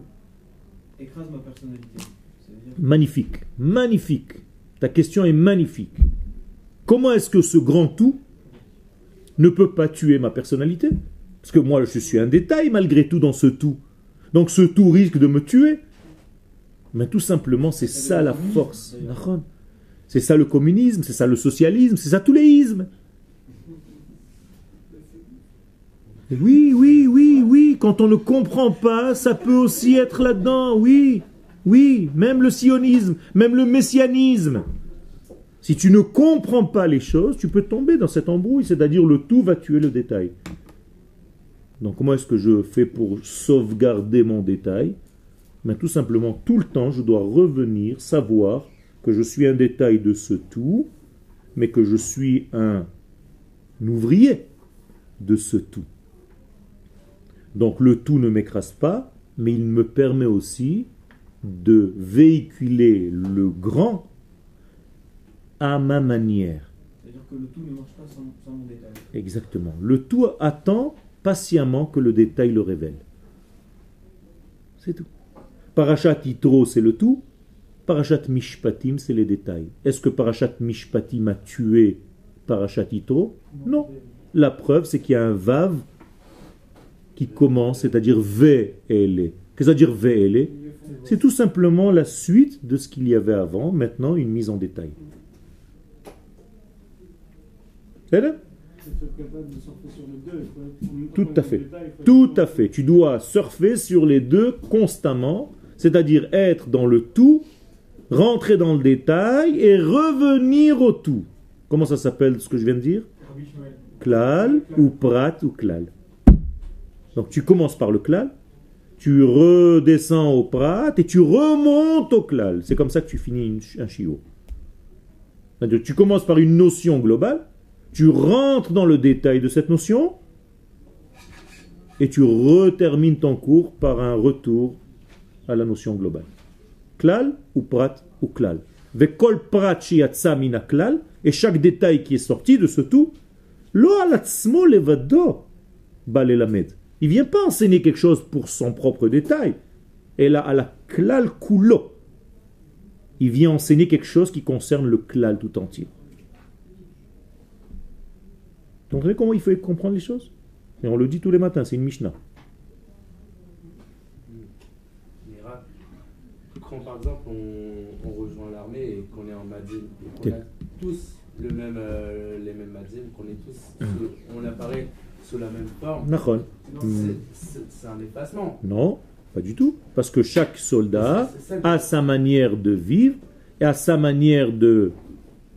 écrase ma personnalité? Magnifique, magnifique. Ta question est magnifique. Comment est-ce que ce grand tout ne peut pas tuer ma personnalité? Parce que moi, je suis un détail malgré tout dans ce tout. Donc ce tout risque de me tuer. Mais tout simplement, c'est ça la force. C'est ça le communisme, c'est ça le socialisme, c'est ça tous les ismes. Oui, oui, oui, oui, quand on ne comprend pas, ça peut aussi être là-dedans, oui, oui, même le sionisme, même le messianisme. Si tu ne comprends pas les choses, tu peux tomber dans cette embrouille, c'est-à-dire le tout va tuer le détail. Donc comment est-ce que je fais pour sauvegarder mon détail? Ben, Tout simplement, tout le temps, je dois revenir, savoir que je suis un détail de ce tout, mais que je suis un ouvrier de ce tout. Donc le tout ne m'écrase pas, mais il me permet aussi de véhiculer le grand à ma manière. C'est-à-dire que le tout ne marche pas sans, mon détail. Exactement. Le tout attend patiemment que le détail le révèle. C'est tout. Parachat Yitro, c'est le tout. Parachat Mishpatim, c'est les détails. Est-ce que Parachat Mishpatim a tué Parachat Itro Non. La preuve, c'est qu'il y a un Vav qui commence, c'est-à-dire Ve'ele. Qu'est-ce que ça veut dire Ve'ele C'est tout simplement la suite de ce qu'il y avait avant, maintenant une mise en détail. C'est Tout à fait. Tout à fait. Tu dois surfer sur les deux constamment, c'est-à-dire être dans le tout rentrer dans le détail et revenir au tout. Comment ça s'appelle ce que je viens de dire? Klal ou prat ou klal. Donc tu commences par le klal, tu redescends au prat et tu remontes au klal. C'est comme ça que tu finis un chiot. Tu commences par une notion globale, tu rentres dans le détail de cette notion et tu retermines ton cours par un retour à la notion globale klal ou prat ou klal. Vekol prat mina klal, et chaque détail qui est sorti de ce tout, lo alatzmo levado balelamed. Il ne vient pas enseigner quelque chose pour son propre détail. Et là, à la klal kulo, il vient enseigner quelque chose qui concerne le klal tout entier. Donc, vous savez comment il faut comprendre les choses? Et on le dit tous les matins, c'est une Mishnah. Quand par exemple on, on rejoint l'armée et qu'on est en Madine, qu'on a tous le même, euh, les mêmes Madine, qu'on est tous, ah. on apparaît sous la même forme, c'est- Hmm. c'est un effacement. Non, pas du tout. Parce que chaque soldat a sa manière de vivre, et a sa manière de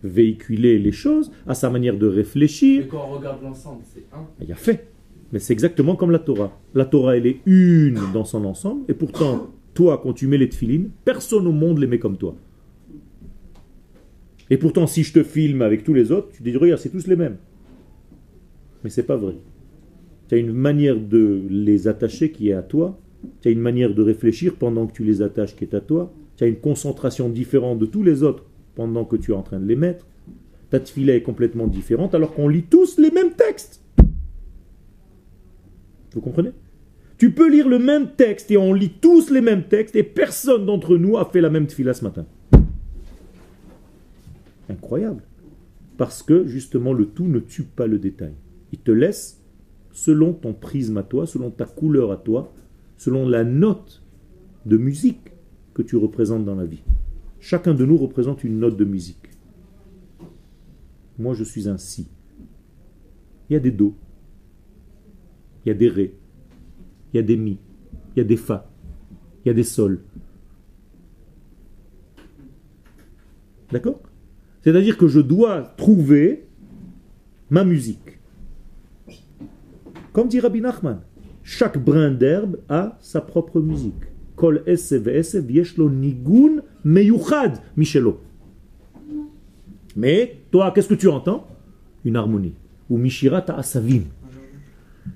véhiculer les choses, a sa manière de réfléchir. Mais quand on regarde l'ensemble, c'est un. Il y a fait. Mais c'est exactement comme la Torah. La Torah, elle est une dans son ensemble, et pourtant, toi, quand tu mets les tefilines, personne au monde les met comme toi. Et pourtant, si je te filme avec tous les autres, tu dis, regarde, c'est tous les mêmes. Mais c'est pas vrai. Tu as une manière de les attacher qui est à toi, tu as une manière de réfléchir pendant que tu les attaches qui est à toi, tu as une concentration différente de tous les autres pendant que tu es en train de les mettre. Ta tefila est complètement différente alors qu'on lit tous les mêmes textes. Vous comprenez? Tu peux lire le même texte et on lit tous les mêmes textes et personne d'entre nous a fait la même tefila ce matin. Incroyable. Parce que justement le tout ne tue pas le détail. Il te laisse selon ton prisme à toi, selon ta couleur à toi, selon la note de musique que tu représentes dans la vie. Chacun de nous représente une note de musique. Moi, je suis un si. Il y a des do, il y a des ré, il y a des mi, il y a des fa, il y a des sol. D'accord? C'est-à-dire que je dois trouver ma musique. Comme dit Rabbi Nachman, chaque brin d'herbe a sa propre musique. Kol yeshlo nigun meyuchad michelo. Mais toi, qu'est-ce que tu entends? Une harmonie. Ou mishirat asavim.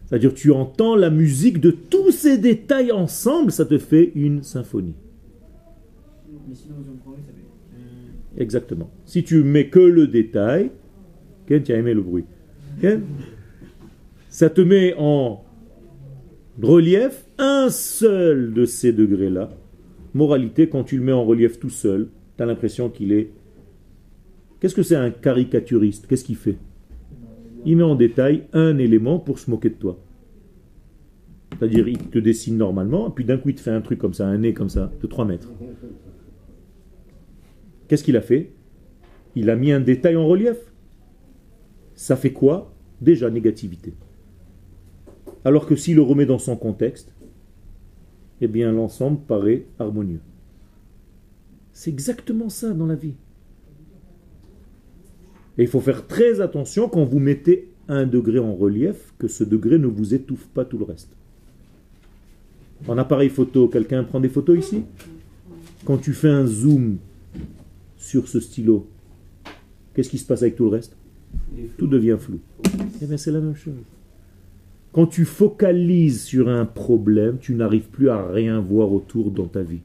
C'est-à-dire tu entends la musique de tous ces détails ensemble, ça te fait une symphonie. Exactement. Si tu mets que le détail, tu as aimé le bruit. Ça te met en relief un seul de ces degrés-là. Moralité, quand tu le mets en relief tout seul, tu as l'impression qu'il est... Qu'est-ce que c'est un caricaturiste? Qu'est-ce qu'il fait? Il met en détail un élément pour se moquer de toi. C'est-à-dire, il te dessine normalement, puis d'un coup, il te fait un truc comme ça, un nez comme ça, de 3 mètres. Qu'est-ce qu'il a fait? Il a mis un détail en relief. Ça fait quoi? Déjà négativité. Alors que s'il le remet dans son contexte, eh bien l'ensemble paraît harmonieux. C'est exactement ça dans la vie. Et il faut faire très attention quand vous mettez un degré en relief, que ce degré ne vous étouffe pas tout le reste. En appareil photo, quelqu'un prend des photos ici? Quand tu fais un zoom sur ce stylo, qu'est-ce qui se passe avec tout le reste? Tout devient flou. Eh bien, c'est la même chose. Quand tu focalises sur un problème, tu n'arrives plus à rien voir autour dans ta vie.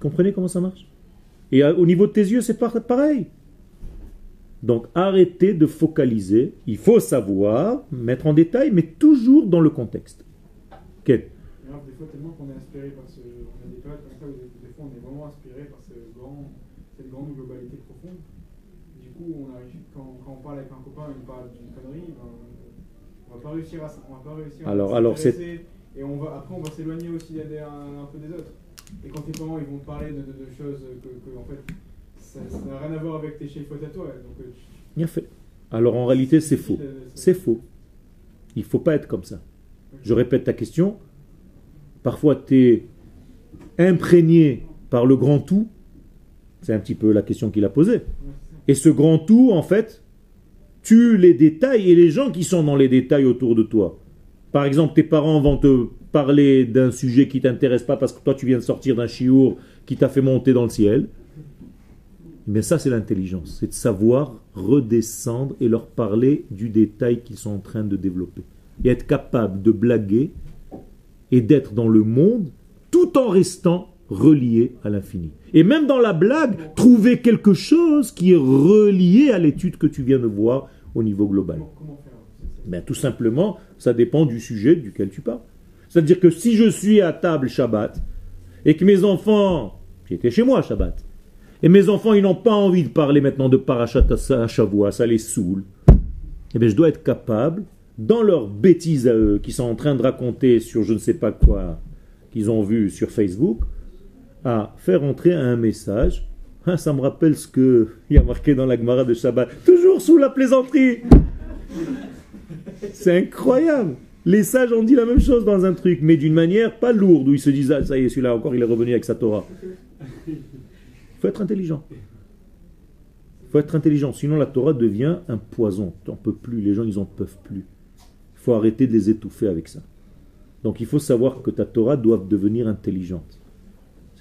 Comprenez comment ça marche? Et au niveau de tes yeux, c'est par- pareil. Donc arrêtez de focaliser. Il faut savoir, mettre en détail, mais toujours dans le contexte. Des fois, tellement qu'on est inspiré par ce. On a des des, fois on est vraiment inspiré par cette grande globalité profonde. Du coup, on arrive, quand, quand on parle avec un copain on parle d'une connerie, ben, on va pas réussir à, on va pas réussir Alors- à alors. Et on va, après, on va s'éloigner aussi des- un, un peu des autres. Et quand tes parents ils vont te parler de, de- de choses que, que, en fait, ça n'a rien à voir avec tes chiffres à toi. Donc, euh, Bien fait. Alors en réalité, c'est faux. C'est faux. Il faut pas être comme ça. Je répète ta question. Parfois, tu es imprégné par le grand tout. C'est un petit peu la question qu'il a posée. Et ce grand tout, en fait, tue les détails et les gens qui sont dans les détails autour de toi. Par exemple, tes parents vont te parler d'un sujet qui t'intéresse pas parce que toi, tu viens de sortir d'un chiour qui t'a fait monter dans le ciel. Mais ça, c'est l'intelligence. C'est de savoir redescendre et leur parler du détail qu'ils sont en train de développer. Et être capable de blaguer et d'être dans le monde tout en restant relié à l'infini. Et même dans la blague, trouver quelque chose qui est relié à l'étude que tu viens de voir au niveau global. c'est- Ben, tout simplement, ça dépend du sujet duquel tu parles. C'est-à-dire que si je suis à table Shabbat et que mes enfants, j'étais chez moi Shabbat, et mes enfants ils n'ont pas envie de parler maintenant de Parashat à Shavua, ça les saoule, eh bien je dois être capable, dans leurs bêtises à eux, qui sont en train de raconter sur je ne sais pas quoi, qu'ils ont vu sur Facebook à faire entrer un message. Ah, ça me rappelle ce qu'il y a marqué dans la Gemara de Shabbat. Toujours sous la plaisanterie. C'est incroyable. Les sages ont dit la même chose dans un truc, mais d'une manière pas lourde, où ils se disent Ah, ça y est, celui-là encore, il est revenu avec sa Torah. Il faut être intelligent. Il faut être intelligent, sinon la Torah devient un poison. N'en peux plus, les gens, ils en peuvent plus. Il faut arrêter de les étouffer avec ça. Donc il faut savoir que ta Torah doit devenir intelligente.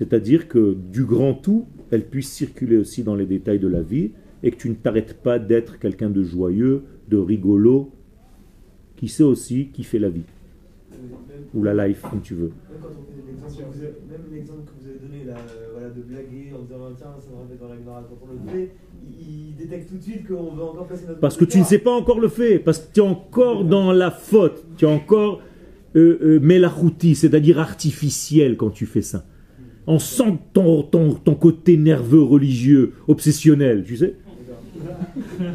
C'est-à-dire que du grand tout, elle puisse circuler aussi dans les détails de la vie et que tu ne t'arrêtes pas d'être quelqu'un de joyeux, de rigolo, qui sait aussi qui fait la vie. Ou la life, comme tu veux. Même l'exemple que vous avez donné là, euh, voilà, de blaguer en disant tiens, ça me rappelle dans la Gemara, quand on le fait, il, détecte tout de suite qu'on veut encore passer notre Parce que tu ne sais pas encore le fait, parce que tu es encore dans la faute, tu es encore euh, euh, c'est-à-dire artificiel quand tu fais ça. On sent ton, ton, ton côté nerveux, religieux, obsessionnel, tu sais.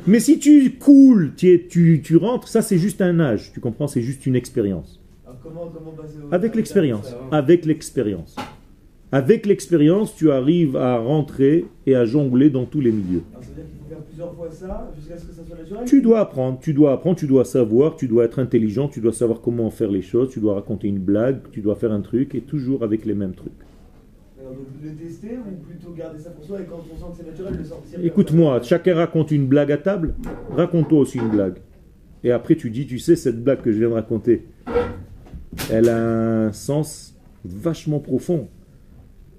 Mais si tu coules, tu, es- tu, tu rentres, ça c'est juste un âge, tu comprends, c'est juste une expérience. Comment, comment Avec l'expérience, avec l'expérience. Avec l'expérience, tu arrives à rentrer et à jongler dans tous les milieux. Alors ça veut dire qu'il faut faire plusieurs fois ça jusqu'à ce que ça soit naturel? Tu dois apprendre, tu dois apprendre, tu dois savoir, tu dois être intelligent, tu dois savoir comment faire les choses, tu dois raconter une blague, tu dois faire un truc et toujours avec les mêmes trucs. Le tester ou plutôt garder ça pour soi et quand on sent que c'est naturel, le sortir Écoute-moi, chacun raconte une blague à table, raconte-toi aussi une blague. Et après tu dis, tu sais, cette blague que je viens de raconter, elle a un sens vachement profond.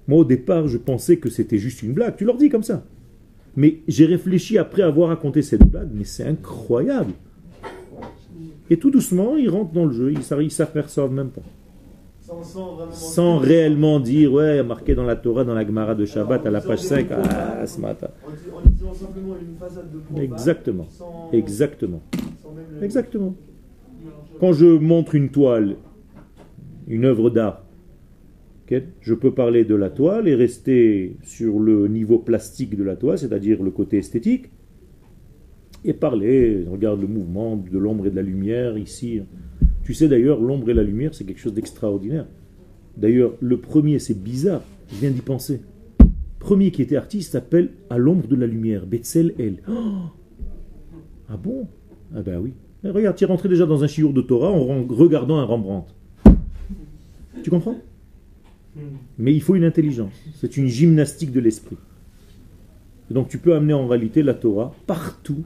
Moi au départ, je pensais que c'était juste une blague, tu leur dis comme ça. Mais j'ai réfléchi après avoir raconté cette blague, mais c'est incroyable. Et tout doucement, ils rentrent dans le jeu, ils s'aperçoivent même pas. Sans, sans vraiment Sans réellement dire, ouais, marqué dans la Torah, dans la Gemara de Shabbat, à la page 5, ah, ce matin. En, en utilisant simplement une façade de propane, Exactement. Sans, Exactement. le- Exactement. Quand je montre une toile, une œuvre d'art, je peux parler de la toile et rester sur le niveau plastique de la toile, c'est-à-dire le côté esthétique, et parler, regarde le mouvement de l'ombre et de la lumière ici. Tu sais d'ailleurs, l'ombre et la lumière, c'est quelque chose d'extraordinaire. D'ailleurs, le premier, c'est bizarre, je viens d'y penser. Premier qui était artiste s'appelle À l'ombre de la lumière, Betzel El. Oh ah bon? Ah ben oui. Regarde, tu es rentré déjà dans un chiour de Torah en regardant un Rembrandt. Tu comprends? Mais il faut une intelligence. C'est une gymnastique de l'esprit. Donc tu peux amener en réalité la Torah partout,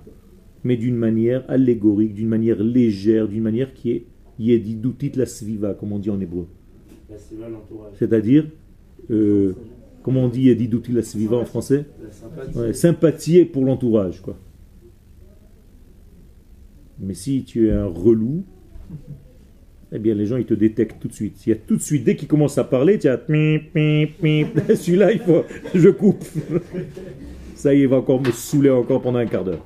mais d'une manière allégorique, d'une manière légère, d'une manière qui est yedidutit la sviva, comme on dit en hébreu. C'est-à-dire, euh, comment on dit yedidutit la sviva en français? Ouais, sympathier pour l'entourage, quoi. Mais si tu es un relou, eh bien les gens ils te détectent tout de suite. Il y a tout de suite, dès qu'ils commencent à parler, tu as celui-là, il faut, je coupe. Ça y est, il va encore me saouler encore pendant un quart d'heure.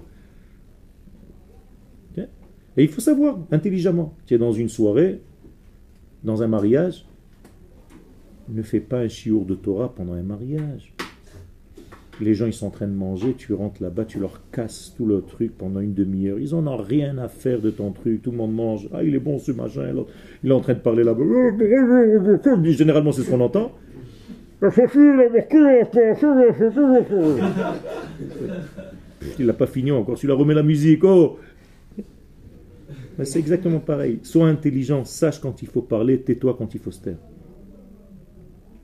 Et il faut savoir, intelligemment, tu es dans une soirée, dans un mariage, ne fais pas un chiour de Torah pendant un mariage. Les gens, ils sont en train de manger, tu rentres là-bas, tu leur casses tout le truc pendant une demi-heure. Ils en ont rien à faire de ton truc. Tout le monde mange. Ah, il est bon ce machin. Il est en train de parler là-bas. Généralement, c'est ce qu'on entend. Il n'a pas fini encore. Tu la remets la musique. Oh Mais C'est exactement pareil. Sois intelligent, sache quand il faut parler, tais-toi quand il faut se taire.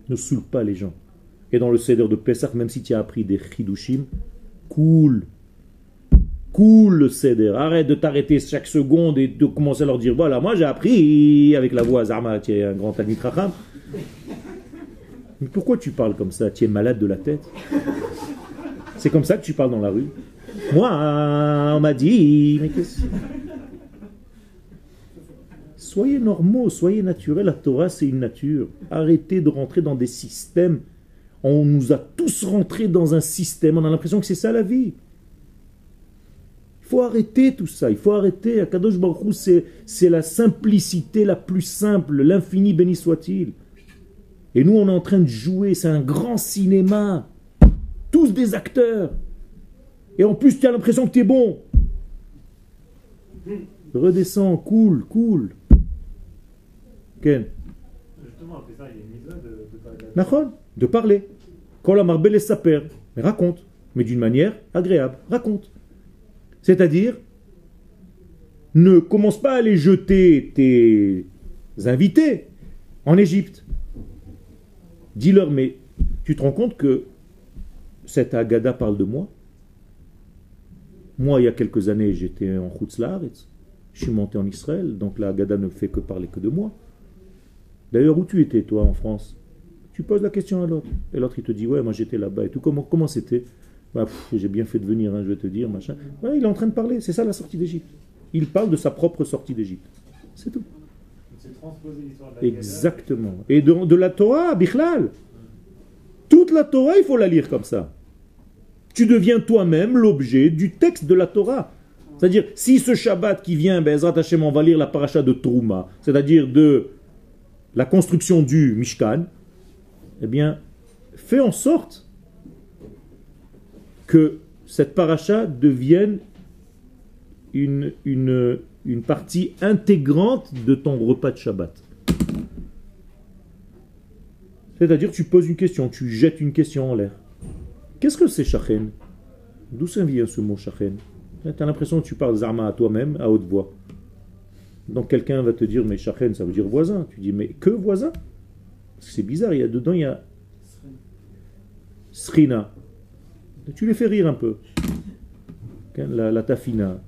Ne saoule pas les gens. Et dans le Seder de Pessah, même si tu as appris des chidushim, cool. Cool le Seder. Arrête de t'arrêter chaque seconde et de commencer à leur dire voilà, moi j'ai appris avec la voix Zarma, tu es un grand Chacham. Mais pourquoi tu parles comme ça? Tu es malade de la tête? C'est comme ça que tu parles dans la rue Moi, on m'a dit. Mais qu'est-ce Soyez normaux, soyez naturels. La Torah, c'est une nature. Arrêtez de rentrer dans des systèmes. On nous a tous rentrés dans un système. On a l'impression que c'est ça la vie. Il faut arrêter tout ça. Il faut arrêter. Akadosh Baruch c'est la simplicité la plus simple. L'infini béni soit-il. Et nous, on est en train de jouer. C'est un grand cinéma. Tous des acteurs. Et en plus, tu as l'impression que tu es bon. Redescends, cool, cool. Ken Justement, justement, après ça, il y a de, parler. Et saper. Mais raconte. Mais d'une manière agréable. Raconte. C'est-à-dire, ne commence pas à aller jeter tes invités en Égypte. Dis-leur, mais tu te rends compte que cette Agada parle de moi? Moi, il y a quelques années, j'étais en Chutzlaharetz. Je suis monté en Israël, donc la Agada ne fait que parler que de moi. D'ailleurs, où tu étais, toi, en France? Tu poses la question à l'autre. Et l'autre, il te dit, ouais, moi j'étais là-bas et tout. Comment comment c'était? Bah, J'ai bien fait de venir, hein, je vais te dire, machin. Ouais, il est en train de parler, c'est ça la sortie d'Égypte. Il parle de sa propre sortie d'Égypte. C'est tout. C'est transposer l'histoire de la. Exactement. Et de, de la Torah, Bichlal. Toute la Torah, il faut la lire comme ça. Tu deviens toi-même l'objet du texte de la Torah. C'est-à-dire, si ce Shabbat qui vient, ben, Hashem, on va lire la paracha de Trouma, c'est-à-dire de la construction du Mishkan, eh bien, fais en sorte que cette paracha devienne une partie intégrante de ton repas de Shabbat. C'est-à-dire, tu poses une question, tu jettes une question en l'air. Qu'est-ce que c'est Shachen D'où ça vient ce mot Shachen Tu as l'impression que tu parles Zarma à toi-même, à haute voix. Donc quelqu'un va te dire, mais Shachen, ça veut dire voisin. Tu dis, mais que voisin? C'est bizarre, il y a dedans, il y a Srina. Tu les fais rire un peu. La, la tafina.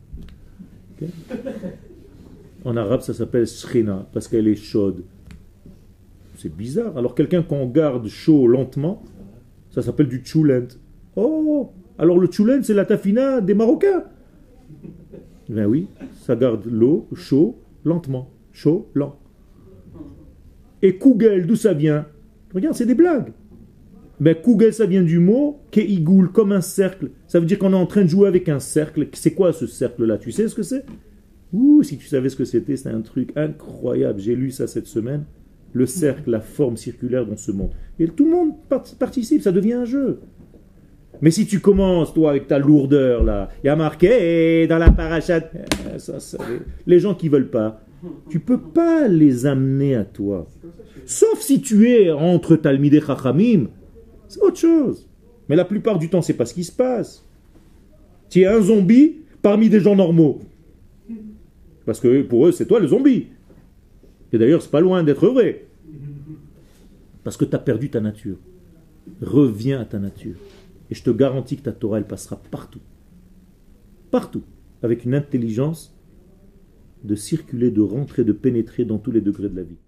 En arabe, ça s'appelle Srina, parce qu'elle est chaude. C'est bizarre. Alors quelqu'un qu'on garde chaud lentement, ça s'appelle du choulent. Oh Alors le choulent, c'est la tafina des Marocains. Ben oui, ça garde l'eau chaud lentement. Chaud, lent. Et Kugel, d'où ça vient? Regarde, c'est des blagues. Mais Kugel, ça vient du mot Keigoul, comme un cercle. Ça veut dire qu'on est en train de jouer avec un cercle. C'est quoi ce cercle-là? Tu sais ce que c'est? Ouh, si tu savais ce que c'était, c'est un truc incroyable. J'ai lu ça cette semaine. Le cercle, la forme circulaire dans ce monde. Et tout le monde part- participe, ça devient un jeu. Mais si tu commences, toi, avec ta lourdeur, là, il y a marqué dans la parachate, ça, ça, les gens qui veulent pas, tu peux pas les amener à toi. Sauf si tu es entre Talmideh Chachamim, c'est autre chose. Mais la plupart du temps, c'est pas ce qui se passe. Tu es un zombie parmi des gens normaux. Parce que pour eux, c'est toi le zombie. Et d'ailleurs, c'est pas loin d'être vrai. Parce que tu as perdu ta nature. Reviens à ta nature. Et je te garantis que ta Torah, elle passera partout. Partout. Avec une intelligence de circuler, de rentrer, de pénétrer dans tous les degrés de la vie.